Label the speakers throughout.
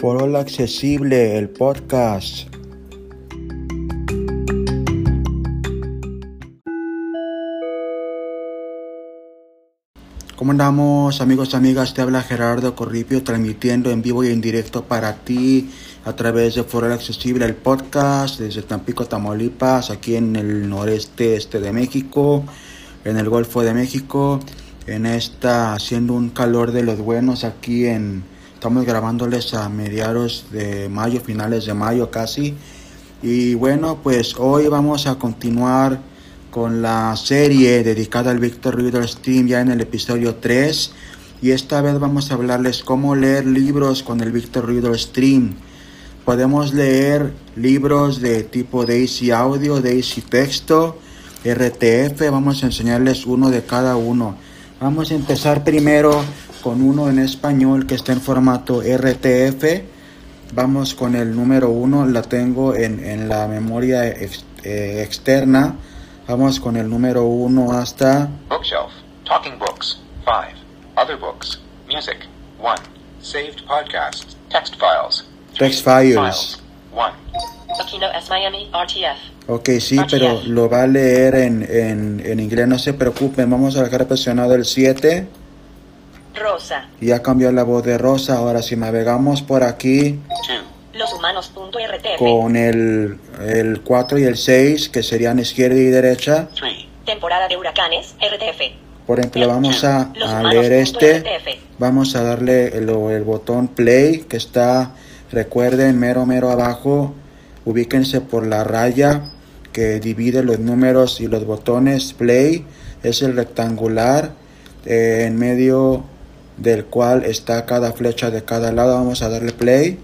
Speaker 1: Foro Accesible, el podcast. ¿Cómo andamos amigos amigas? Te habla Gerardo Corripio transmitiendo en vivo y en directo para ti a través de Foro Accesible, el podcast desde Tampico, Tamaulipas, aquí en el noreste este de México, en el Golfo de México, en esta haciendo un calor de los buenos aquí en estamos grabándoles a mediados de mayo, finales de mayo casi. Y bueno, pues hoy vamos a continuar con la serie dedicada al Victor Reader Stream ya en el episodio 3 y esta vez vamos a hablarles cómo leer libros con el Victor Reader Stream. Podemos leer libros de tipo Daisy Audio, Daisy Texto, RTF, vamos a enseñarles uno de cada uno. Vamos a empezar primero con uno en español que está en formato RTF. Vamos con el número uno, la tengo en, en la memoria ex, eh, externa. Vamos con el número uno hasta...
Speaker 2: Bookshelf. Talking books. 5. Other books. Music. 1. Saved podcasts. Text files.
Speaker 1: Text files.
Speaker 2: 1.
Speaker 3: Aquino S. Miami, RTF.
Speaker 1: Ok, sí, pero lo va a leer en, en, en inglés, no se preocupen. Vamos a dejar presionado el 7.
Speaker 3: Rosa.
Speaker 1: Ya cambió la voz de Rosa. Ahora si navegamos por aquí
Speaker 2: 2.
Speaker 3: Loshumanos.rtf.
Speaker 1: con el, el 4 y el 6, que serían izquierda y derecha.
Speaker 2: 3.
Speaker 3: Temporada de huracanes, RTF.
Speaker 1: Por ejemplo, vamos a, a leer este. Vamos a darle el, el botón play que está, recuerden, mero, mero abajo. Ubíquense por la raya que divide los números y los botones. Play es el rectangular eh, en medio del cual está cada flecha de cada lado. Vamos a darle play.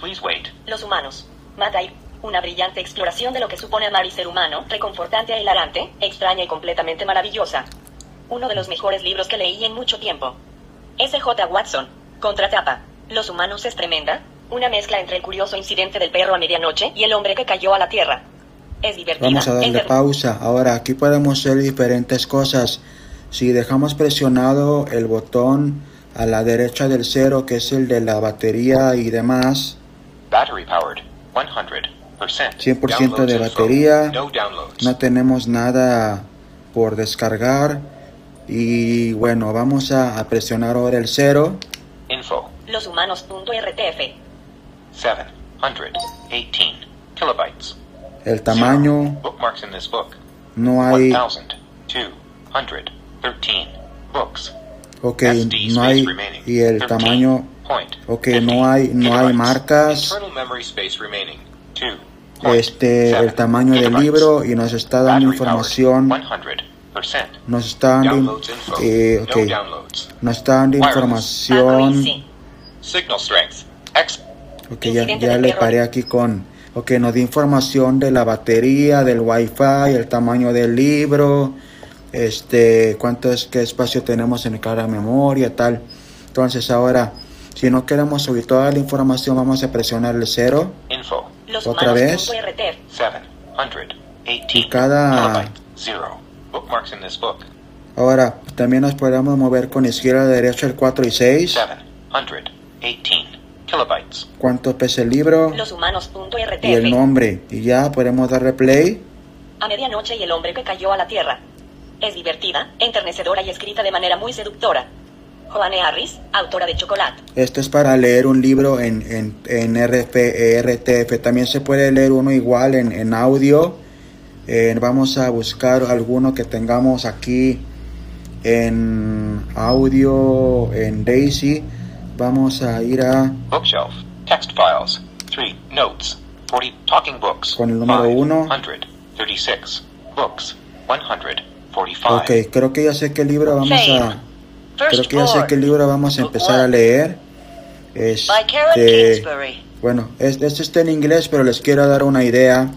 Speaker 2: Please wait.
Speaker 3: Los humanos. Matai. Una brillante exploración de lo que supone amar y ser humano, reconfortante e hilarante, extraña y completamente maravillosa. Uno de los mejores libros que leí en mucho tiempo. S.J. Watson. Contratapa. Los humanos es tremenda. Una mezcla entre el curioso incidente del perro a medianoche y el hombre que cayó a la tierra. Es divertida.
Speaker 1: Vamos a darle pausa. Ahora aquí podemos hacer diferentes cosas. Si dejamos presionado el botón a la derecha del cero, que es el de la batería y demás,
Speaker 2: Battery powered. 100%.
Speaker 1: 100% de batería.
Speaker 2: No downloads.
Speaker 1: no tenemos nada por descargar. Y bueno, vamos a, a presionar ahora el cero.
Speaker 2: Info.
Speaker 3: Loshumanos.rtf.
Speaker 2: 718 kilobytes.
Speaker 1: El tamaño,
Speaker 2: Zero. Bookmarks in this book.
Speaker 1: no hay,
Speaker 2: 1213 books.
Speaker 1: Ok, no hay, y el
Speaker 2: 13
Speaker 1: tamaño,
Speaker 2: point.
Speaker 1: Ok,
Speaker 2: 50
Speaker 1: no hay, no hay marcas.
Speaker 2: Internal memory space remaining. 2 point
Speaker 1: este, el
Speaker 2: 7
Speaker 1: tamaño del libro y nos está dando información,
Speaker 2: 100%.
Speaker 1: nos está dando, eh,
Speaker 2: No
Speaker 1: ok,
Speaker 2: downloads.
Speaker 1: nos está dando información, ok, ya, ya le paré aquí con, ok, nos da información de la batería, del wifi, el tamaño del libro, este, cuánto es, qué espacio tenemos en cada memoria, tal. Entonces ahora, si no queremos subir toda la información, vamos a presionar el cero
Speaker 2: Info.
Speaker 1: ¿Otra vez?
Speaker 3: Loshumanos.rtf.
Speaker 2: 718
Speaker 1: Y cada-.
Speaker 2: Zero. Bookmarks in this book.
Speaker 1: Ahora, también nos podemos mover con izquierda a derecha el 4 y 6.
Speaker 2: 718 kilobytes.
Speaker 1: Cuánto pesa el libro
Speaker 3: Loshumanos.rtf.
Speaker 1: y el nombre. Y ya podemos darle play.
Speaker 3: A medianoche y el hombre que cayó a la tierra. Es divertida, enternecedora y escrita de manera muy seductora. Joanne Harris, autora de Chocolate.
Speaker 1: Esto es para leer un libro en, en, en RF, eh, RTF. También se puede leer uno igual en, en audio. Eh, vamos a buscar alguno que tengamos aquí en audio, en Daisy. Vamos a ir a
Speaker 2: Bookshelf. Text files. 3. Notes. 40. Talking books.
Speaker 1: Con el número uno.
Speaker 2: 136. Books. 145.
Speaker 1: Ok, creo que ya sé qué libro vamos a... Creo que ya sé qué libro vamos a empezar a leer. Este, bueno, es- este está en inglés, pero les quiero dar una idea.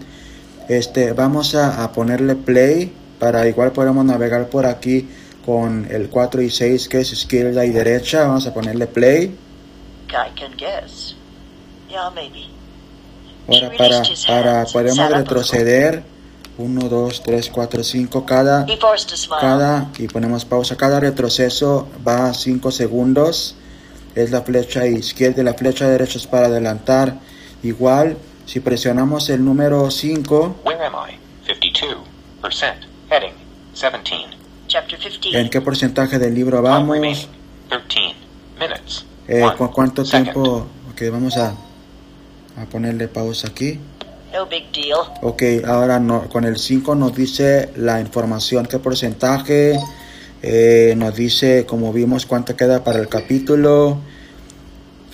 Speaker 1: Este, vamos a, a ponerle play para igual podemos navegar por aquí con el 4 y 6 que es izquierda y derecha. Vamos a ponerle play.
Speaker 3: I can guess. Yeah, maybe.
Speaker 1: Ahora para, para podemos retroceder 1, 2, 3, 4, 5 cada cada y ponemos pausa cada retroceso va a 5 segundos es la flecha izquierda y la flecha derecha es para adelantar. Igual, si presionamos el número 5,
Speaker 2: Where am I? 52%. Heading 17.
Speaker 3: Chapter 15.
Speaker 1: ¿en qué porcentaje del libro vamos?
Speaker 2: remaining 13 minutes.
Speaker 1: Eh,
Speaker 2: One
Speaker 1: ¿Con cuánto tiempo? Ok, vamos a, a ponerle pausa aquí.
Speaker 3: No big deal.
Speaker 1: Ok, ahora no, con el 5 nos dice la información, qué porcentaje, eh, nos dice, como vimos, cuánto queda para el capítulo.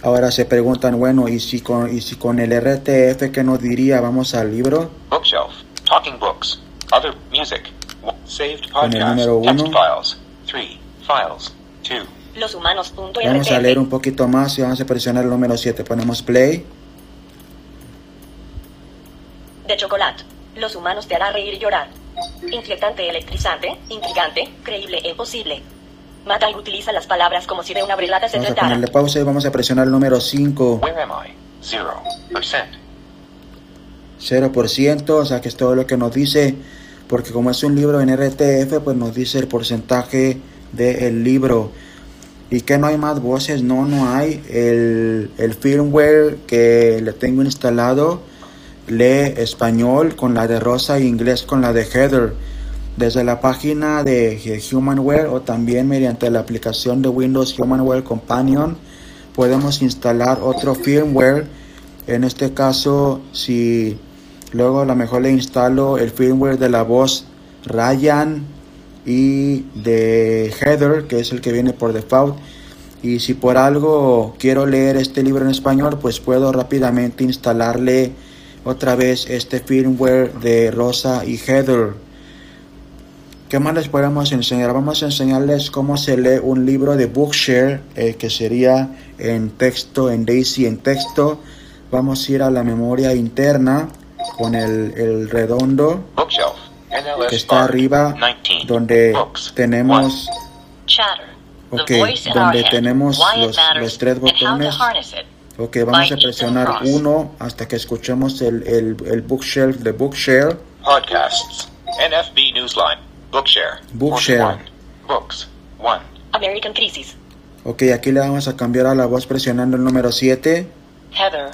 Speaker 1: Ahora se preguntan, bueno, ¿y si con, y si con el RTF qué nos diría? Vamos al libro.
Speaker 2: Bookshelf. Talking books. Other music. Saved Text files. 3. Files. 2.
Speaker 3: Los humanos. punto
Speaker 1: Vamos a leer un poquito más y vamos a presionar el número 7. Ponemos play.
Speaker 3: De chocolate. Los humanos te hará reír y llorar. Inquietante, electrizante, intrigante, creíble e imposible. Matal utiliza las palabras como si de una brilada se
Speaker 1: Vamos a
Speaker 3: tratara.
Speaker 1: ponerle pausa y vamos a presionar el número 5.
Speaker 2: Where am I? 0%.
Speaker 1: 0%, o sea que es todo lo que nos dice, porque como es un libro en RTF, pues nos dice el porcentaje del libro. ¿Y que no hay más voces? No, no hay. El, el firmware que le tengo instalado lee español con la de Rosa y inglés con la de Heather. Desde la página de Humanware o también mediante la aplicación de Windows Humanware Companion podemos instalar otro firmware. En este caso, si luego a lo mejor le instalo el firmware de la voz Ryan y de Heather, que es el que viene por default. Y si por algo quiero leer este libro en español, pues puedo rápidamente instalarle otra vez este firmware de Rosa y Heather. ¿Qué más les podemos enseñar? Vamos a enseñarles cómo se lee un libro de Bookshare, eh, que sería en texto, en Daisy en texto. Vamos a ir a la memoria interna con el, el redondo
Speaker 2: Bookshelf. NLS
Speaker 1: que está arriba,
Speaker 2: 19.
Speaker 1: donde
Speaker 2: Books.
Speaker 1: tenemos,
Speaker 3: Chatter.
Speaker 1: Ok,
Speaker 3: the voice in
Speaker 1: donde tenemos los- los tres botones. Ok, vamos a presionar uno hasta que escuchemos el, el, el bookshelf de Bookshare.
Speaker 2: Podcasts. NFB Newsline. Bookshare.
Speaker 1: Bookshare.
Speaker 2: 41. Books. 1.
Speaker 3: American Crisis.
Speaker 1: Ok, aquí le vamos a cambiar a la voz presionando el número 7.
Speaker 3: Heather.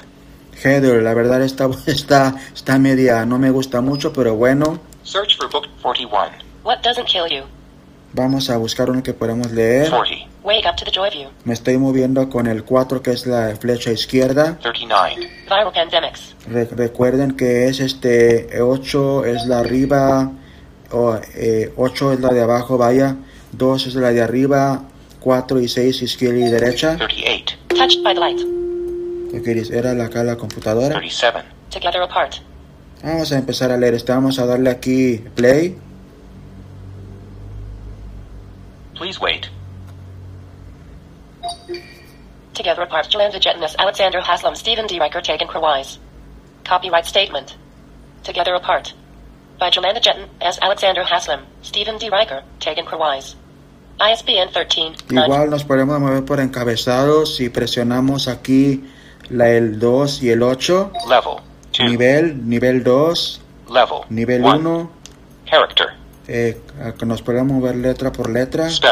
Speaker 1: Heather, la verdad esta voz está, está media, no me gusta mucho, pero bueno,
Speaker 2: Search for book 41.
Speaker 3: What doesn't kill you?
Speaker 1: Vamos a buscar uno que podamos leer.
Speaker 2: 40.
Speaker 3: Wake up to the joy view.
Speaker 1: Me estoy moviendo con el 4 que es la flecha izquierda.
Speaker 2: 39.
Speaker 3: Viral pandemics.
Speaker 1: Re- recuerden que es este 8 es la arriba, o, eh, 8 es la de abajo, vaya, 2 es la de arriba, 4 y 6 izquierda y derecha.
Speaker 2: 38.
Speaker 3: Touched by the light.
Speaker 1: Ok, era la acá la computadora.
Speaker 2: 37.
Speaker 3: Together apart.
Speaker 1: Vamos a empezar a leer este, vamos a darle aquí play.
Speaker 2: Please wait.
Speaker 3: Together apart. Jolanda Jetness, Alexander Haslam, Stephen D. Riker, Tegan Krawise. Copyright statement. Together apart. By Jolanda Jetton, as Alexander Haslam, Stephen D. Riker, Tegan Krawise. ISBN 13.
Speaker 1: Igual nos podemos mover por encabezados si presionamos aquí la, el 2 y el 8.
Speaker 2: Level. 2.
Speaker 1: Nivel, nivel 2,
Speaker 2: Level.
Speaker 1: nivel
Speaker 2: 1.
Speaker 1: 1.
Speaker 2: Character.
Speaker 1: Eh, nos podemos mover letra por letra.
Speaker 2: Spell.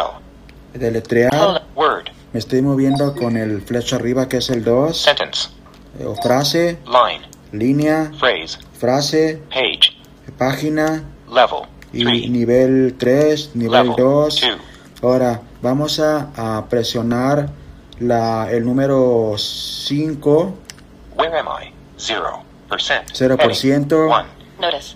Speaker 1: Deletrear.
Speaker 2: Word.
Speaker 1: Me estoy moviendo con el flecha arriba que es el 2.
Speaker 2: Sentence.
Speaker 1: eh, o frase,
Speaker 2: Line.
Speaker 1: línea,
Speaker 2: Phrase.
Speaker 1: frase,
Speaker 2: Page.
Speaker 1: página
Speaker 2: Level.
Speaker 1: y
Speaker 2: 3.
Speaker 1: nivel 3, nivel
Speaker 2: Level.
Speaker 1: 2.
Speaker 2: 2.
Speaker 1: Ahora vamos a, a presionar la, el número 5,
Speaker 2: Where am I? 0%.
Speaker 1: 0%.
Speaker 2: 1.
Speaker 3: Notice.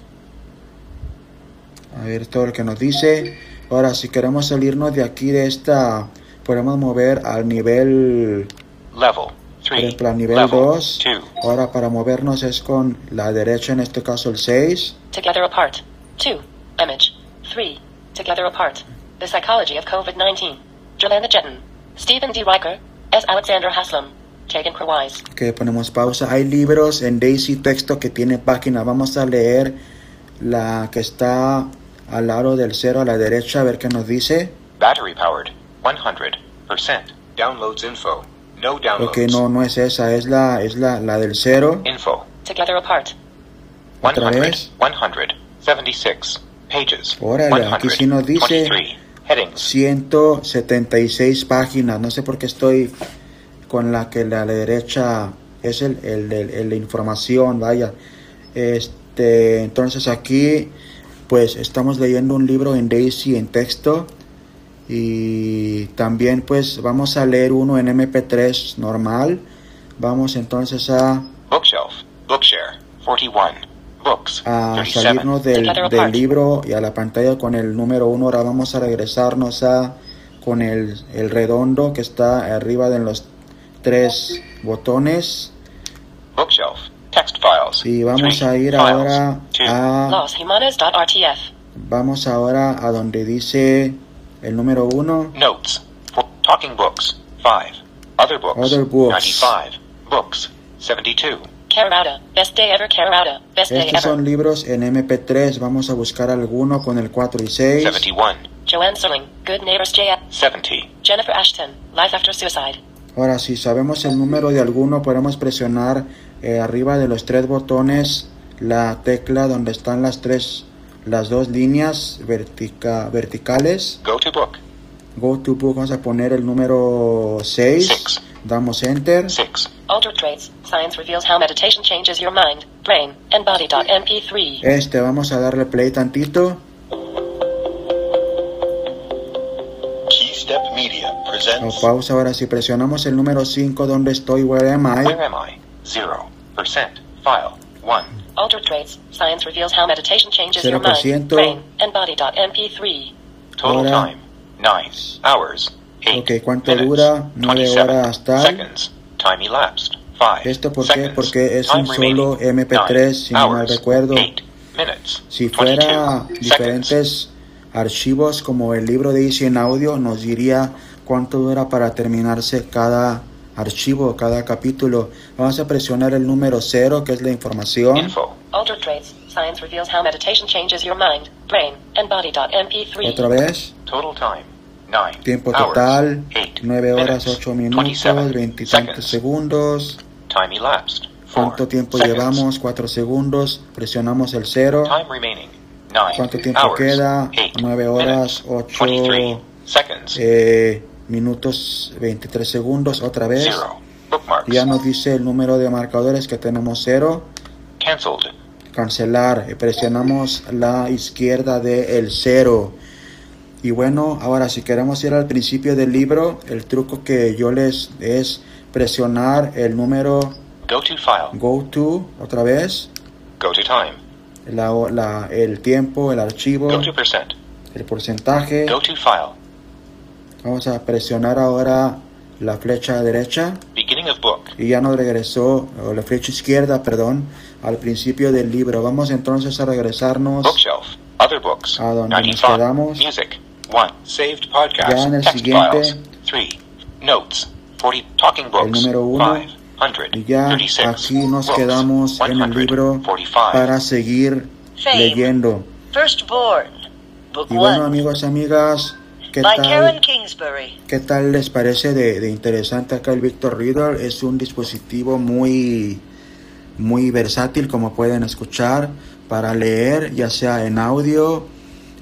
Speaker 1: A ver todo lo que nos dice. Ahora si queremos salirnos de aquí de esta, podemos mover al nivel,
Speaker 2: Level.
Speaker 1: por
Speaker 2: 3.
Speaker 1: ejemplo, al nivel
Speaker 2: Level.
Speaker 1: 2.
Speaker 2: 2.
Speaker 1: Ahora para movernos es con la derecha, en este caso el 6.
Speaker 3: Together apart. 2. Image. 3. Together apart. The psychology of COVID-19. Jolanda Jetton. Stephen D. Riker, as Alexander Haslam,
Speaker 1: que ponemos pausa. Hay libros en Daisy Texto que tiene página. Vamos a leer la que está al lado del cero a la derecha, a ver qué nos dice.
Speaker 2: Battery powered. 100%. Downloads info. No downloads.
Speaker 1: Ok, no, no es esa, es la, es la, la del cero.
Speaker 2: Info.
Speaker 3: Together apart.
Speaker 1: Otra
Speaker 2: 100.
Speaker 1: vez.
Speaker 2: 176. Pages.
Speaker 1: Órale, aquí sí nos dice-
Speaker 2: 23. Headings.
Speaker 1: 176 páginas. No sé por qué estoy con la que la derecha es el, el, el- el- la información, vaya. Este, entonces aquí pues estamos leyendo un libro en Daisy en texto y también pues vamos a leer uno en MP3 normal. Vamos entonces a,
Speaker 2: Bookshelf. Bookshare. 41. Books.
Speaker 1: a
Speaker 2: 37.
Speaker 1: salirnos del, libro y a la pantalla con el número uno. Ahora vamos a regresarnos a con el, el redondo que está arriba de los tres botones.
Speaker 2: Bookshelf. Text files.
Speaker 1: Y vamos
Speaker 2: Three.
Speaker 1: a ir
Speaker 2: Files.
Speaker 1: ahora
Speaker 2: Two.
Speaker 1: a
Speaker 3: Losjimenez.rtf.
Speaker 1: vamos ahora a donde dice el número uno.
Speaker 2: Notes. For talking books. 5. Other books.
Speaker 1: Other books.
Speaker 2: 95. Books. 72.
Speaker 3: Carauta. Best day ever, Carauta. Best day
Speaker 1: Estos son
Speaker 3: ever.
Speaker 1: libros en MP3. Vamos a buscar alguno con el 4 y 6.
Speaker 2: 71.
Speaker 3: Joanne Serling. Good Neighbors J.
Speaker 2: 70.
Speaker 3: Jennifer Ashton. Life After Suicide.
Speaker 1: Ahora, si sabemos el número de alguno, podemos presionar eh, arriba de los tres botones la tecla donde están las tres, las dos líneas vertica- verticales.
Speaker 2: Go to book.
Speaker 1: Go to book, vamos a poner el número 6.
Speaker 2: Six.
Speaker 1: Damos enter.
Speaker 2: 6.
Speaker 3: Altered traits. Science reveals how meditation changes your mind, brain, and body. MP3.
Speaker 1: Este, vamos a darle play tantito.
Speaker 2: Keystep Media
Speaker 1: O
Speaker 2: presents.
Speaker 1: pausa. Ahora, si presionamos el número 5, ¿dónde estoy? Where am I?
Speaker 2: Where am I? 0%. File. 1.
Speaker 3: Altered traits. Science reveals how meditation changes your
Speaker 1: 0%.
Speaker 3: mind, brain, and body. MP3.
Speaker 2: Total time. 9 hours. 8
Speaker 1: Ok, ¿cuánto
Speaker 2: minutes,
Speaker 1: dura? Nueve
Speaker 2: 27
Speaker 1: horas tal.
Speaker 2: Seconds. Time elapsed. 5
Speaker 1: ¿Esto por qué?
Speaker 2: seconds.
Speaker 1: Porque es
Speaker 2: Time
Speaker 1: un solo
Speaker 2: remaining.
Speaker 1: MP3,
Speaker 2: 9
Speaker 1: si no mal
Speaker 2: hours,
Speaker 1: recuerdo.
Speaker 2: 8 minutes.
Speaker 1: Si
Speaker 2: 22
Speaker 1: fuera
Speaker 2: seconds.
Speaker 1: diferentes archivos como el libro de Easy en audio, nos diría cuánto dura para terminarse cada archivo, cada capítulo. Vamos a presionar el número 0, que es la información.
Speaker 2: Info.
Speaker 3: Altered traits. Science reveals how meditation changes your mind, brain, and body. MP3.
Speaker 1: Otra vez.
Speaker 2: Total time. 9
Speaker 1: Tiempo
Speaker 2: hours,
Speaker 1: total,
Speaker 2: 8
Speaker 1: 9 horas,
Speaker 2: minutes,
Speaker 1: 8 minutos,
Speaker 2: 27
Speaker 1: veintitantos
Speaker 2: seconds.
Speaker 1: segundos.
Speaker 2: Time elapsed. 4
Speaker 1: ¿Cuánto tiempo
Speaker 2: seconds.
Speaker 1: llevamos? 4 segundos. Presionamos el 0.
Speaker 2: Time remaining. 9
Speaker 1: ¿Cuánto tiempo
Speaker 2: hours,
Speaker 1: queda?
Speaker 2: 8
Speaker 1: Nueve horas,
Speaker 2: minutes,
Speaker 1: ocho,
Speaker 2: 23 seconds.
Speaker 1: Eh, minutos 23 segundos. Otra vez.
Speaker 2: 0. Bookmarks.
Speaker 1: Ya nos dice el número de marcadores que tenemos 0.
Speaker 2: Cancelled.
Speaker 1: Cancelar. Eh, Presionamos la izquierda de el 0. Y bueno, ahora si queremos ir al principio del libro, el truco que yo les es presionar el número
Speaker 2: Go to file.
Speaker 1: go to otra vez,
Speaker 2: Go to time.
Speaker 1: la, la- el tiempo, el archivo,
Speaker 2: Go to percent.
Speaker 1: el porcentaje.
Speaker 2: Go to file.
Speaker 1: Vamos a presionar ahora la flecha derecha
Speaker 2: Beginning of book.
Speaker 1: y ya nos regresó, o la flecha izquierda, perdón, al principio del libro. Vamos entonces a regresarnos
Speaker 2: Bookshelf. Other books.
Speaker 1: A donde nos
Speaker 2: 95.
Speaker 1: quedamos.
Speaker 2: Music. 1. Saved podcast.
Speaker 1: Ya en el
Speaker 2: Text
Speaker 1: siguiente.
Speaker 2: files. 3. Notes. 40. Talking books.
Speaker 1: número uno.
Speaker 2: 500.
Speaker 1: y ya
Speaker 2: 36.
Speaker 1: aquí nos
Speaker 2: Books.
Speaker 1: quedamos en el
Speaker 2: 100,
Speaker 1: libro
Speaker 2: 45.
Speaker 1: para seguir
Speaker 4: Fame.
Speaker 1: leyendo.
Speaker 4: Firstborn, Book
Speaker 1: Y bueno
Speaker 4: One,
Speaker 1: amigos, amigas, ¿qué
Speaker 4: by Karen
Speaker 1: tal,
Speaker 4: Kingsbury.
Speaker 1: ¿qué tal les parece de, de interesante acá el Victor Reader? Es un dispositivo muy, muy versátil como pueden escuchar para leer ya sea en audio,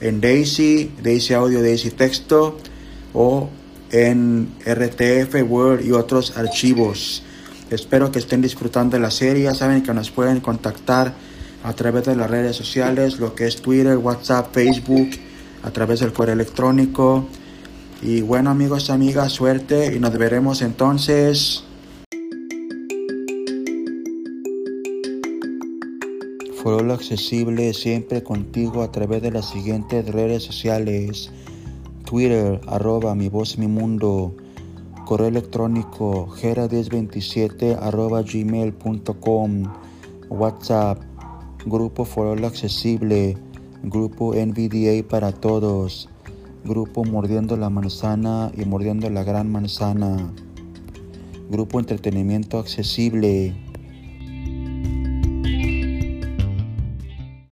Speaker 1: en Daisy, Daisy Audio, Daisy Texto o en RTF, Word y otros archivos. Espero que estén disfrutando de la serie. Ya saben que nos pueden contactar a través de las redes sociales, lo que es Twitter, WhatsApp, Facebook, a través del correo electrónico. Y bueno amigos, amigas, suerte y nos veremos entonces. Foro accesible siempre contigo a través de las siguientes redes sociales. Twitter, arroba mi voz mi mundo. Correo electrónico, gera1027 arroba gmail.com. WhatsApp, Grupo Foro Accesible. Grupo NVDA para todos. Grupo Mordiendo la Manzana y Mordiendo la Gran Manzana. Grupo Entretenimiento Accesible.